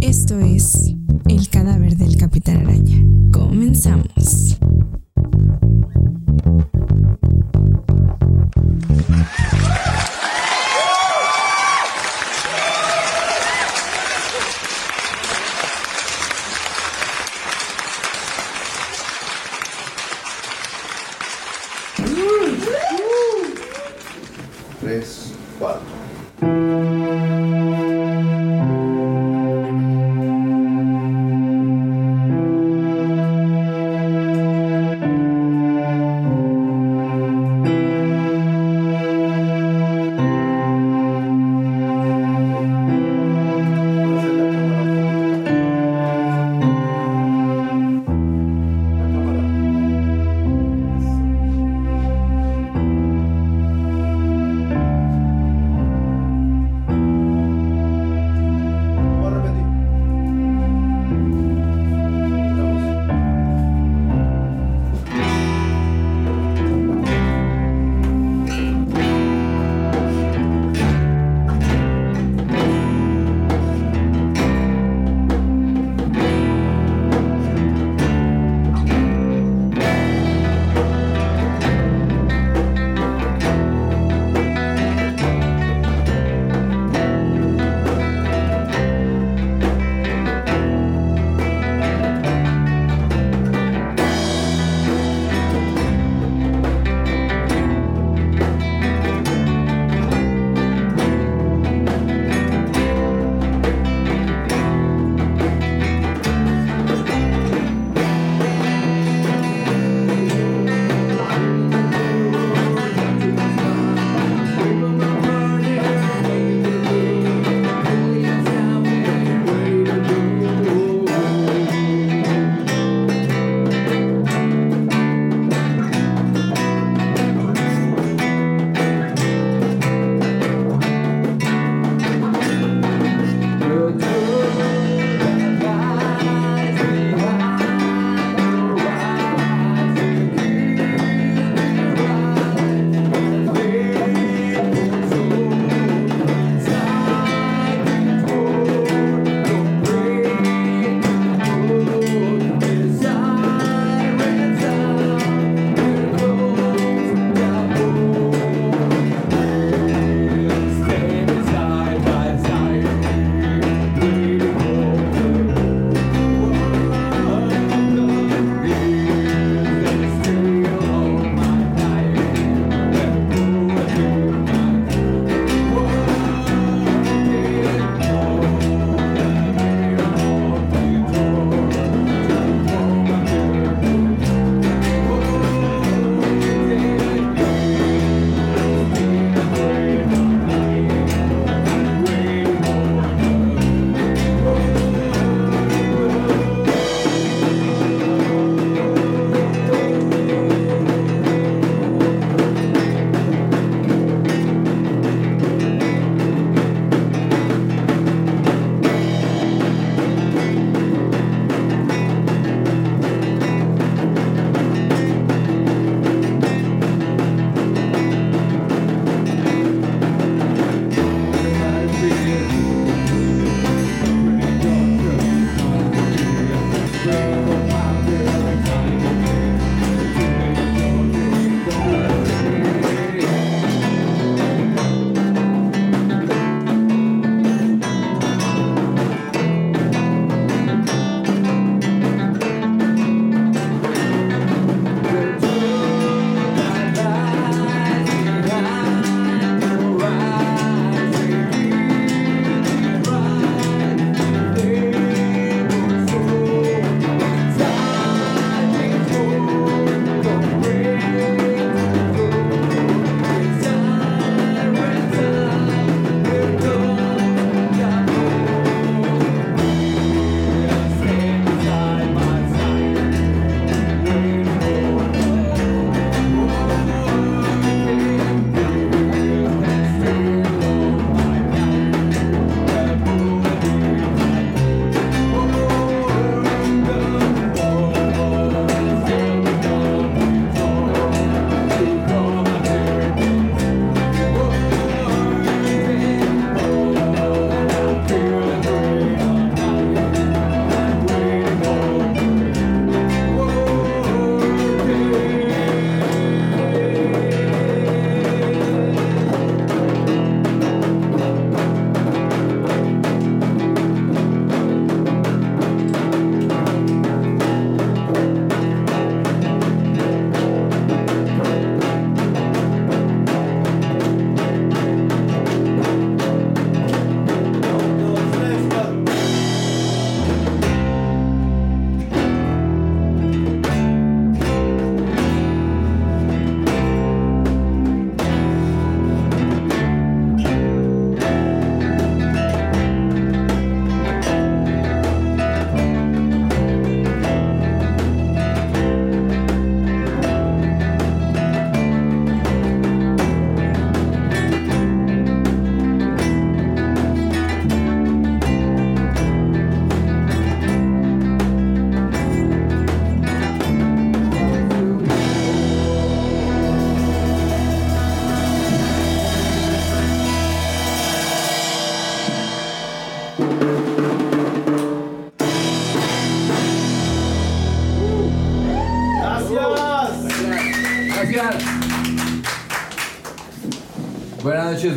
Esto es El cadáver del Capitán Araña. Comenzamos.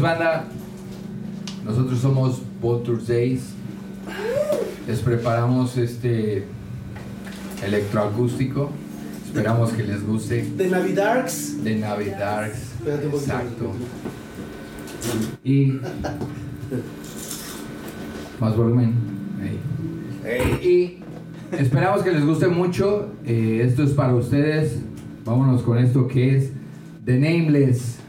Banda. Nosotros somos Vulture Days. Les preparamos este electroacústico. Esperamos que les guste. De Navidarks. De Navidarks. Exacto. Y. Más volumen. Y esperamos que les guste mucho. Eh, esto es para ustedes. Vámonos con esto que es The Nameless.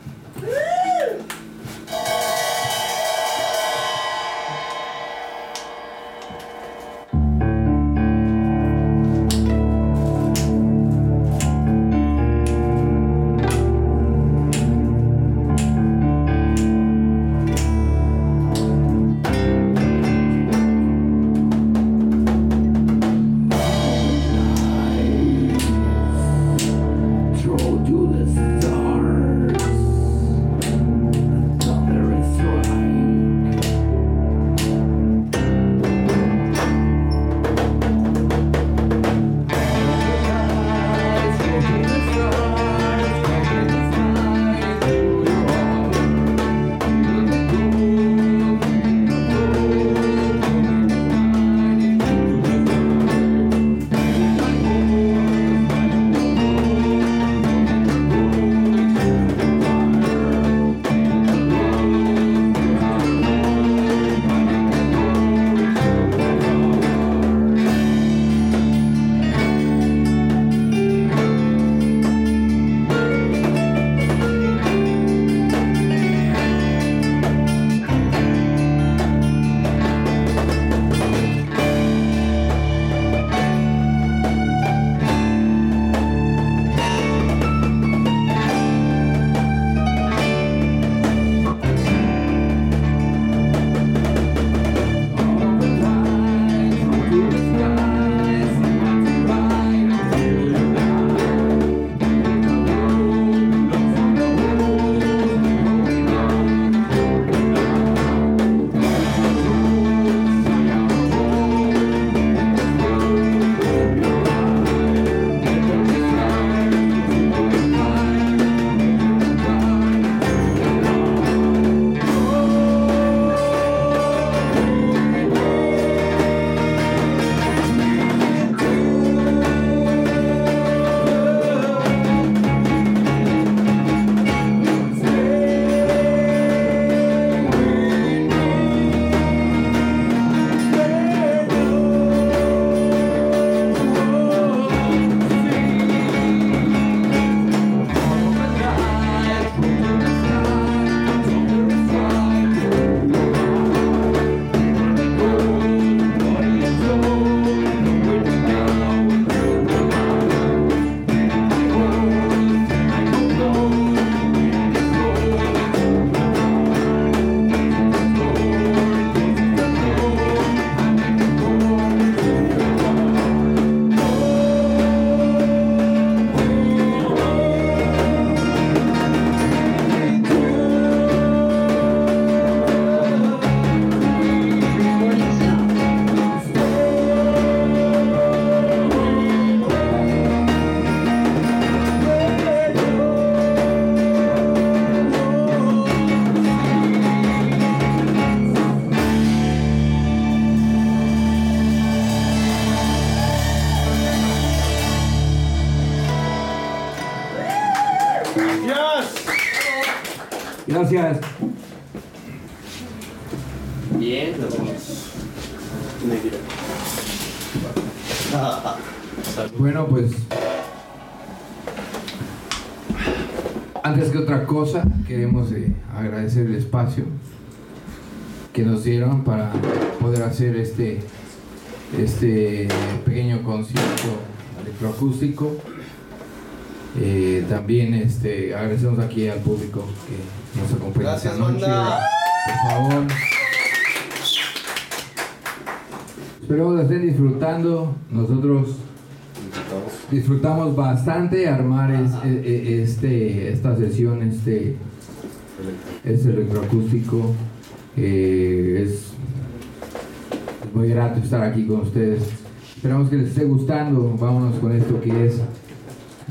Hacer este, este pequeño concierto electroacústico. Eh, también este, agradecemos aquí al público que nos acompaña Gracias, esta noche. Por favor. Espero que estén disfrutando. Nosotros disfrutamos bastante armar es- e- e- este, esta sesión, este, este electroacústico. Eh, muy grato estar aquí con ustedes. Esperamos que les esté gustando. Vámonos con esto que es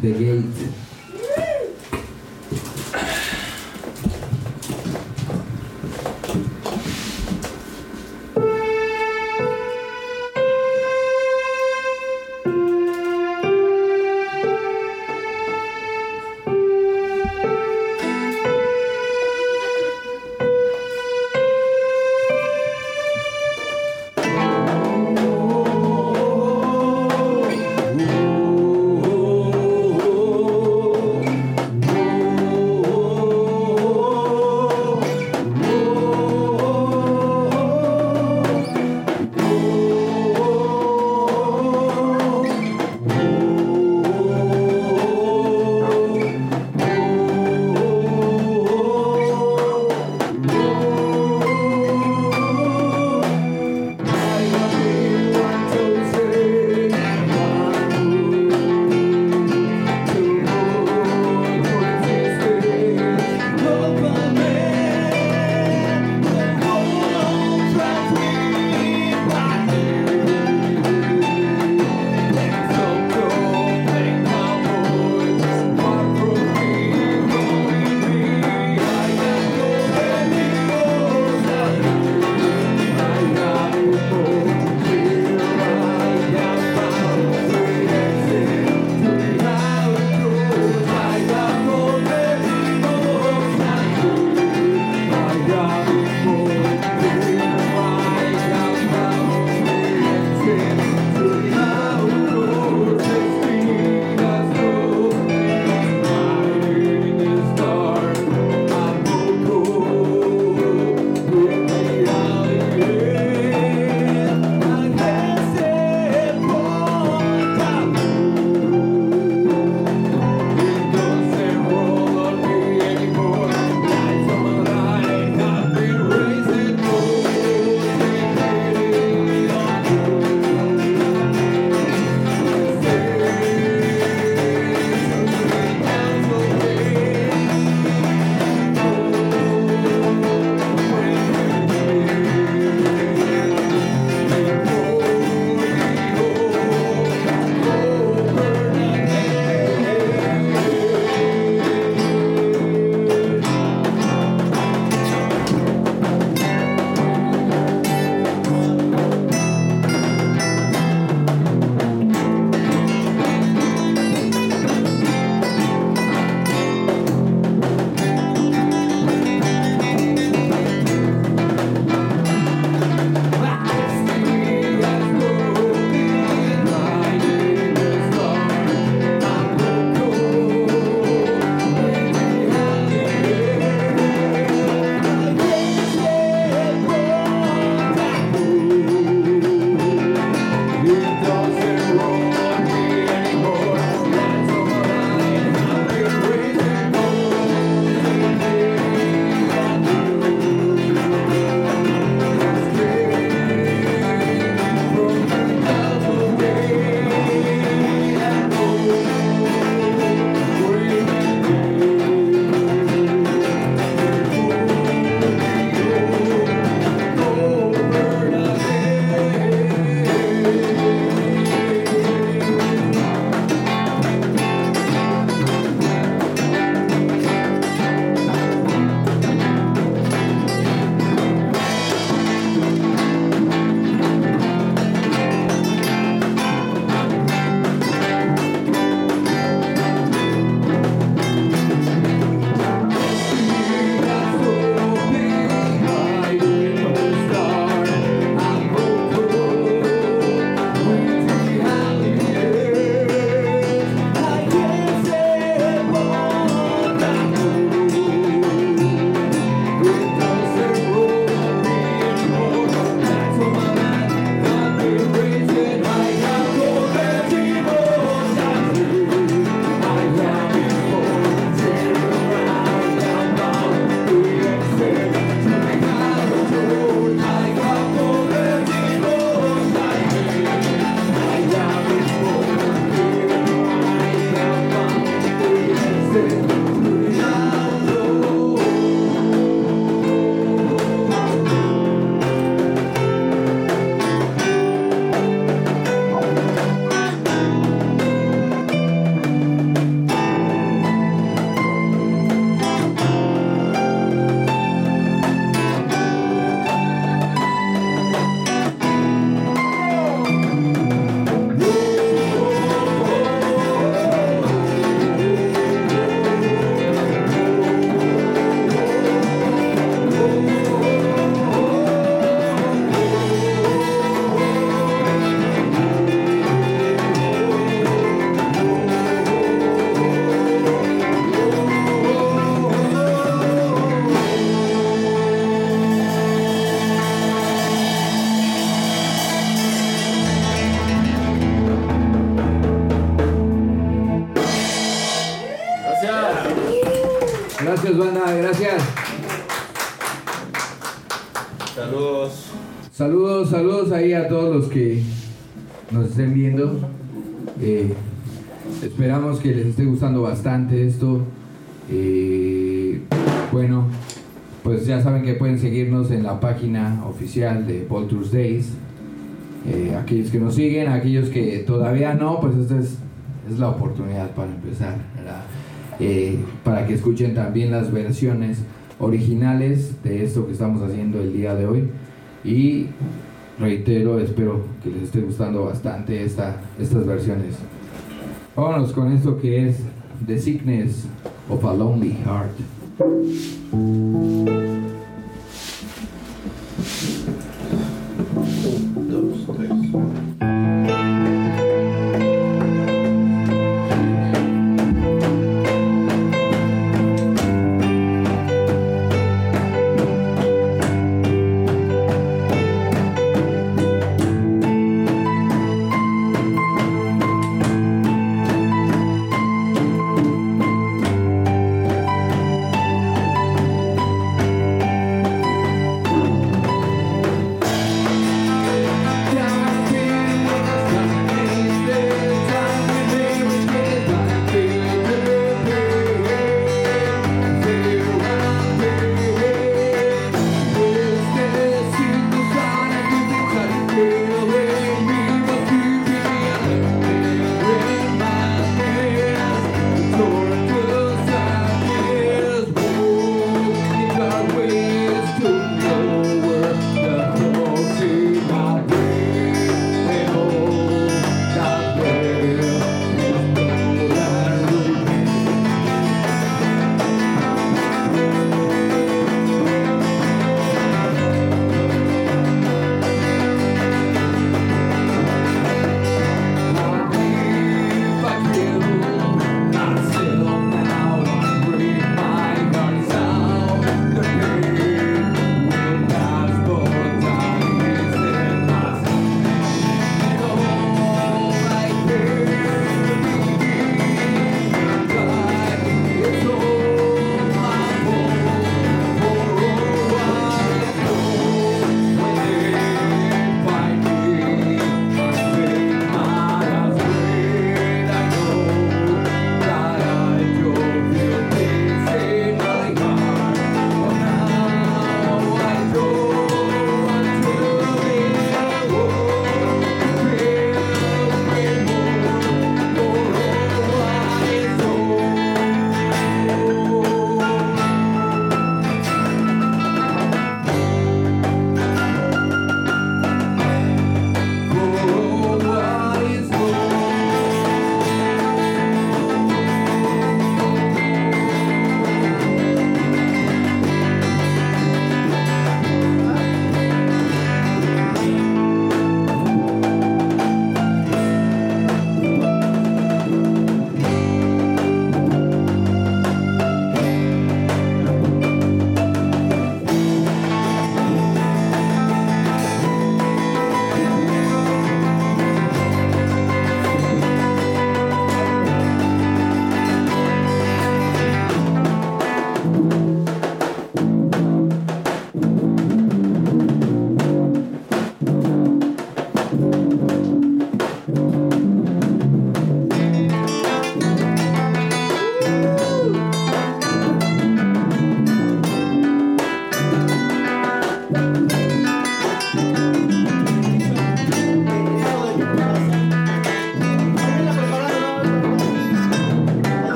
The Gate. A todos los que nos estén viendo. Eh, esperamos que les esté gustando bastante esto. Eh, bueno, pues ya saben que pueden seguirnos en la página oficial de Vultures Days. Eh, aquellos que nos siguen, aquellos que todavía no, pues esta es, es la oportunidad para empezar. Eh, para que escuchen también las versiones originales de esto que estamos haciendo el día de hoy. Y reitero, espero que les esté gustando bastante esta, estas versiones. Vámonos con esto que es The Sickness of a Lonely Heart.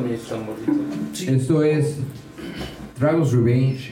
Mis tamboritos. Esto es Dragon's Revenge.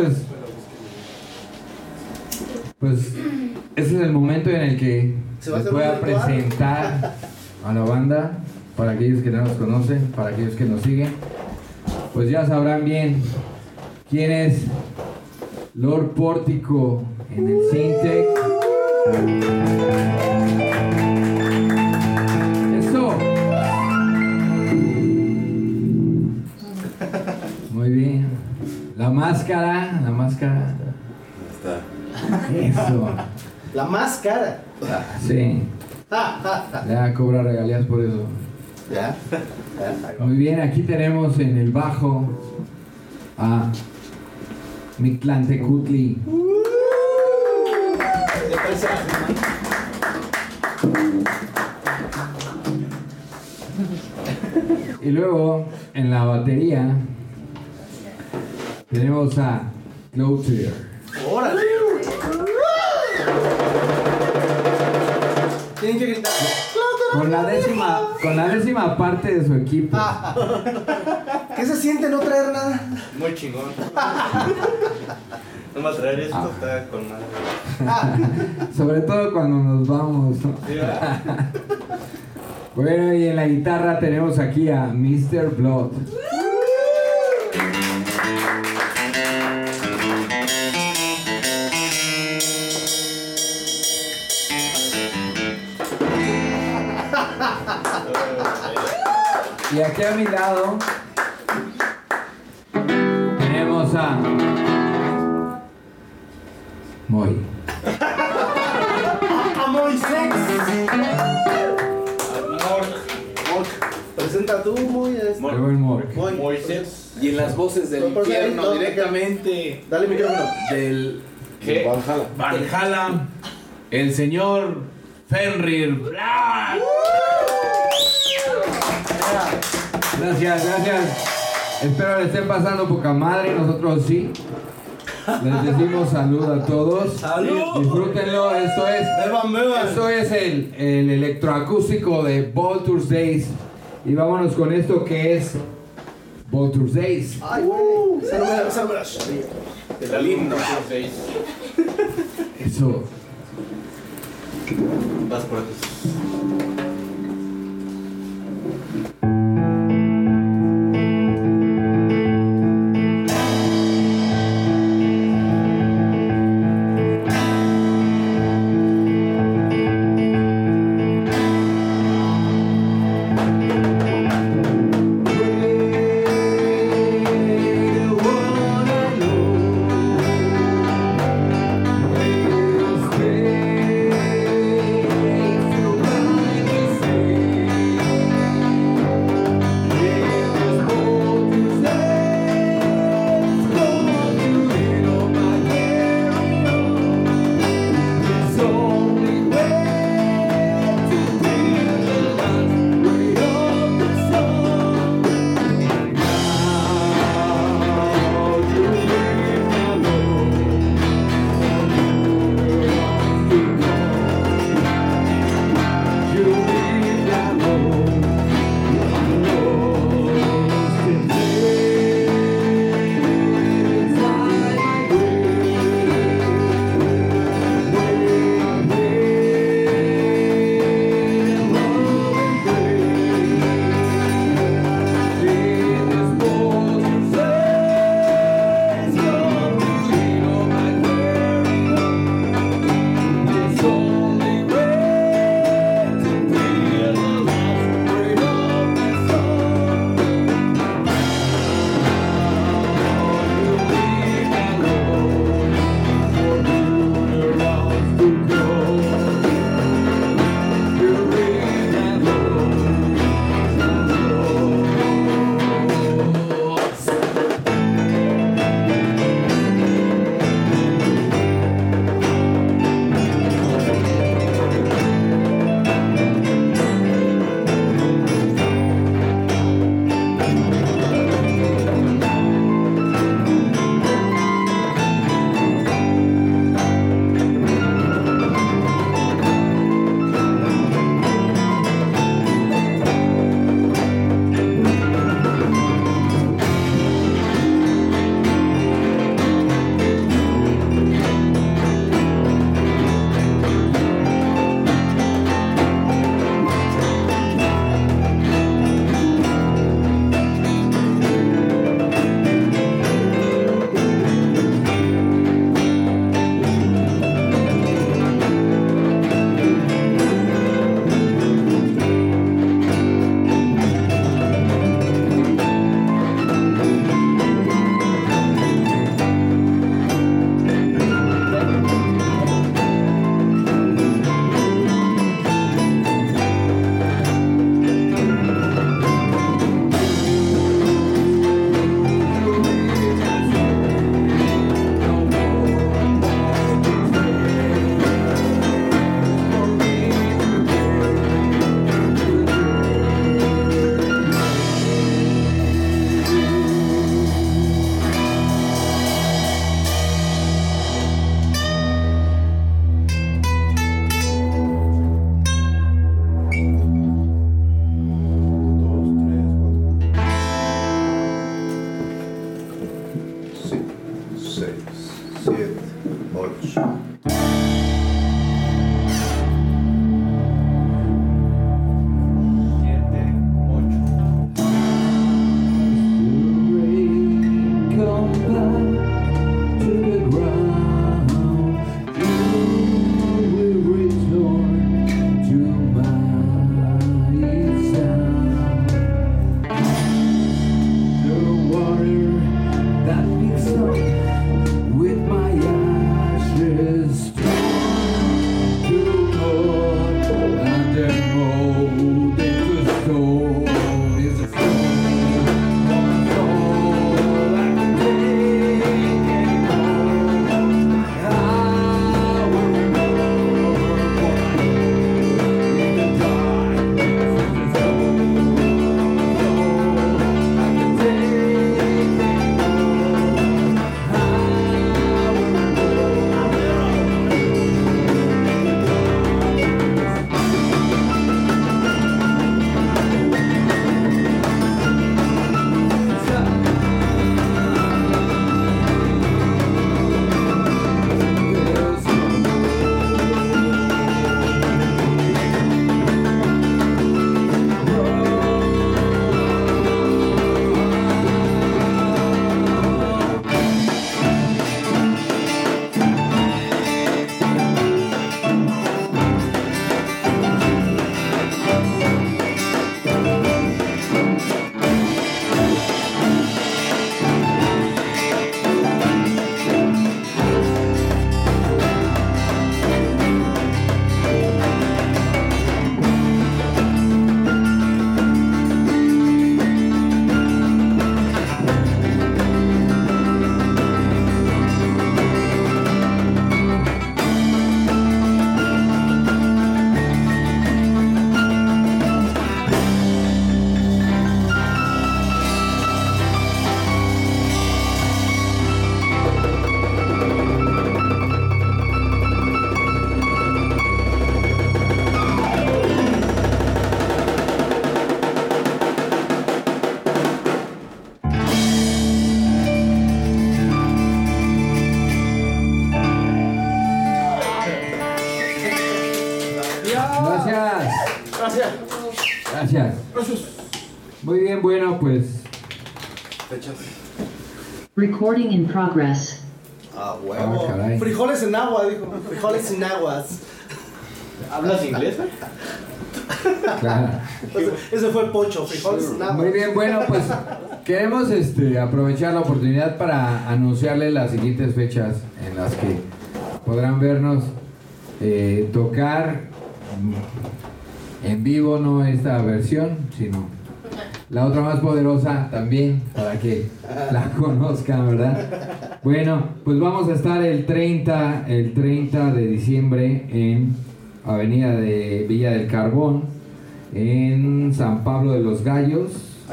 Pues. Pues. Ese es el momento en el que ¿Se va a les voy a presentar a la banda. Para aquellos que no nos conocen, para aquellos que nos siguen. Pues ya sabrán bien quién es Lord Pórtico en el Sintec. La máscara, la máscara. Eso. La más cara. Sí. Ya cobra regalías por eso. ¿Ya? Muy bien, aquí tenemos en el bajo a Mictlantecutli. Y luego en la batería tenemos a Cloutier. ¡Órale! Tienen que gritar. Con la décima, con la décima parte de su equipo. ¿Qué se siente no traer nada? Muy chingón. No me traer esto, está con madre. Sobre todo cuando nos vamos. ¿no? Sí, ¿verdad? Bueno, y en la guitarra tenemos aquí a Mr. Blood. Y aquí a mi lado tenemos a Moy. ¡A Moisés! Amor. Presenta tú, muy. este, Moy. Moy. Moisés. Y en las voces del infierno, no, directamente Dale micrófono. del ¿Qué? Valhalla. Valhalla, el señor Fenrir Black. Gracias, gracias. Espero le estén pasando poca madre, nosotros sí. Les decimos salud a todos. ¡Salud! Disfrútenlo, esto es. Beban, beban. Esto es el, el electroacústico de Vultures Days. Y vámonos con esto que es Vultures Days. Ay, la- lindo. Seis. Eso. Vas por aquí. Recording in progress. Ah, Ah, huevo. Frijoles en agua, dijo. Frijoles sin aguas. ¿Hablas inglés? claro. Ese fue el pocho, frijoles sin agua. Muy bien, bueno, pues queremos este, aprovechar la oportunidad para anunciarles las siguientes fechas en las que podrán vernos eh, tocar en vivo, no esta versión, sino la otra más poderosa también, para que la conozcan, ¿verdad? Bueno, pues vamos a estar el 30, el 30 de diciembre en Avenida de Villa del Carbón, en San Pablo de los Gallos,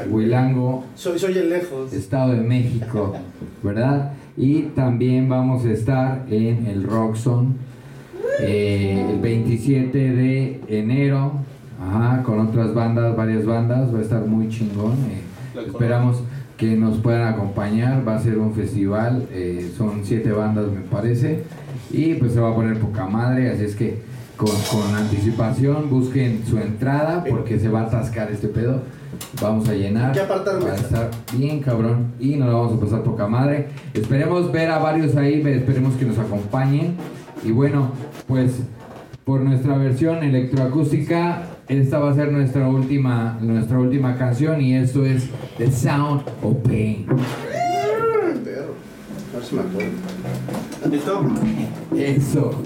Huilango, Soy, soy el lejos. Estado de México, ¿verdad? Y también vamos a estar en el Roxon eh, el 27 de enero, ajá, con otras bandas, varias bandas, va a estar muy chingón. eh, esperamos que nos puedan acompañar, va a ser un festival, eh, son siete bandas me parece, y pues se va a poner poca madre, así es que con, con anticipación busquen su entrada porque se va a atascar este pedo. Vamos a llenar. Apartar Va a estar bien cabrón y nos la vamos a pasar poca madre. Esperemos ver a varios ahí, esperemos que nos acompañen. Y bueno, pues por nuestra versión electroacústica, esta va a ser nuestra última, nuestra última canción y esto es The Sound of Pain. Eso.